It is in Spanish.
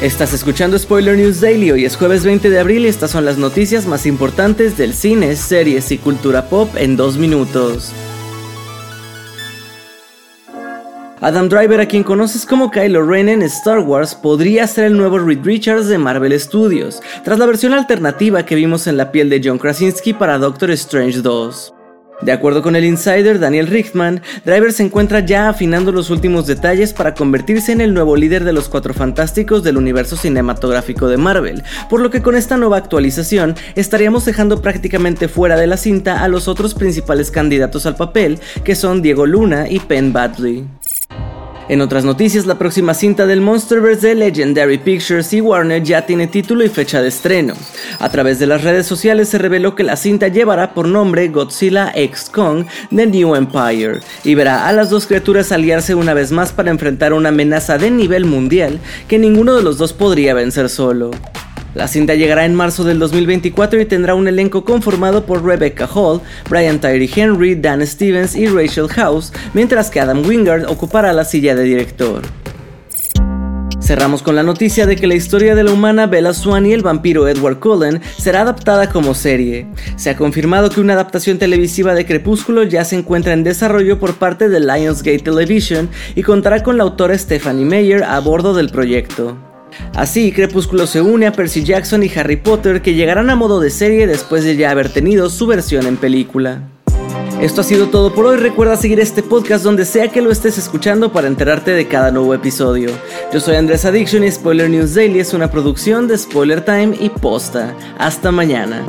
Estás escuchando Spoiler News Daily, hoy es jueves 20 de abril y estas son las noticias más importantes del cine, series y cultura pop en dos minutos. Adam Driver, a quien conoces como Kylo Ren en Star Wars, podría ser el nuevo Reed Richards de Marvel Studios, tras la versión alternativa que vimos en la piel de John Krasinski para Doctor Strange 2. De acuerdo con el insider Daniel Richtman, Driver se encuentra ya afinando los últimos detalles para convertirse en el nuevo líder de los Cuatro Fantásticos del universo cinematográfico de Marvel, por lo que con esta nueva actualización estaríamos dejando prácticamente fuera de la cinta a los otros principales candidatos al papel, que son Diego Luna y Penn Badley. En otras noticias, la próxima cinta del Monsterverse de Legendary Pictures y Warner ya tiene título y fecha de estreno. A través de las redes sociales se reveló que la cinta llevará por nombre Godzilla X Kong The New Empire y verá a las dos criaturas aliarse una vez más para enfrentar una amenaza de nivel mundial que ninguno de los dos podría vencer solo. La cinta llegará en marzo del 2024 y tendrá un elenco conformado por Rebecca Hall, Brian Tyree Henry, Dan Stevens y Rachel House, mientras que Adam Wingard ocupará la silla de director. Cerramos con la noticia de que la historia de la humana Bella Swan y el vampiro Edward Cullen será adaptada como serie. Se ha confirmado que una adaptación televisiva de Crepúsculo ya se encuentra en desarrollo por parte de Lionsgate Television y contará con la autora Stephanie Meyer a bordo del proyecto. Así, Crepúsculo se une a Percy Jackson y Harry Potter que llegarán a modo de serie después de ya haber tenido su versión en película. Esto ha sido todo por hoy. Recuerda seguir este podcast donde sea que lo estés escuchando para enterarte de cada nuevo episodio. Yo soy Andrés Addiction y Spoiler News Daily es una producción de Spoiler Time y Posta. Hasta mañana.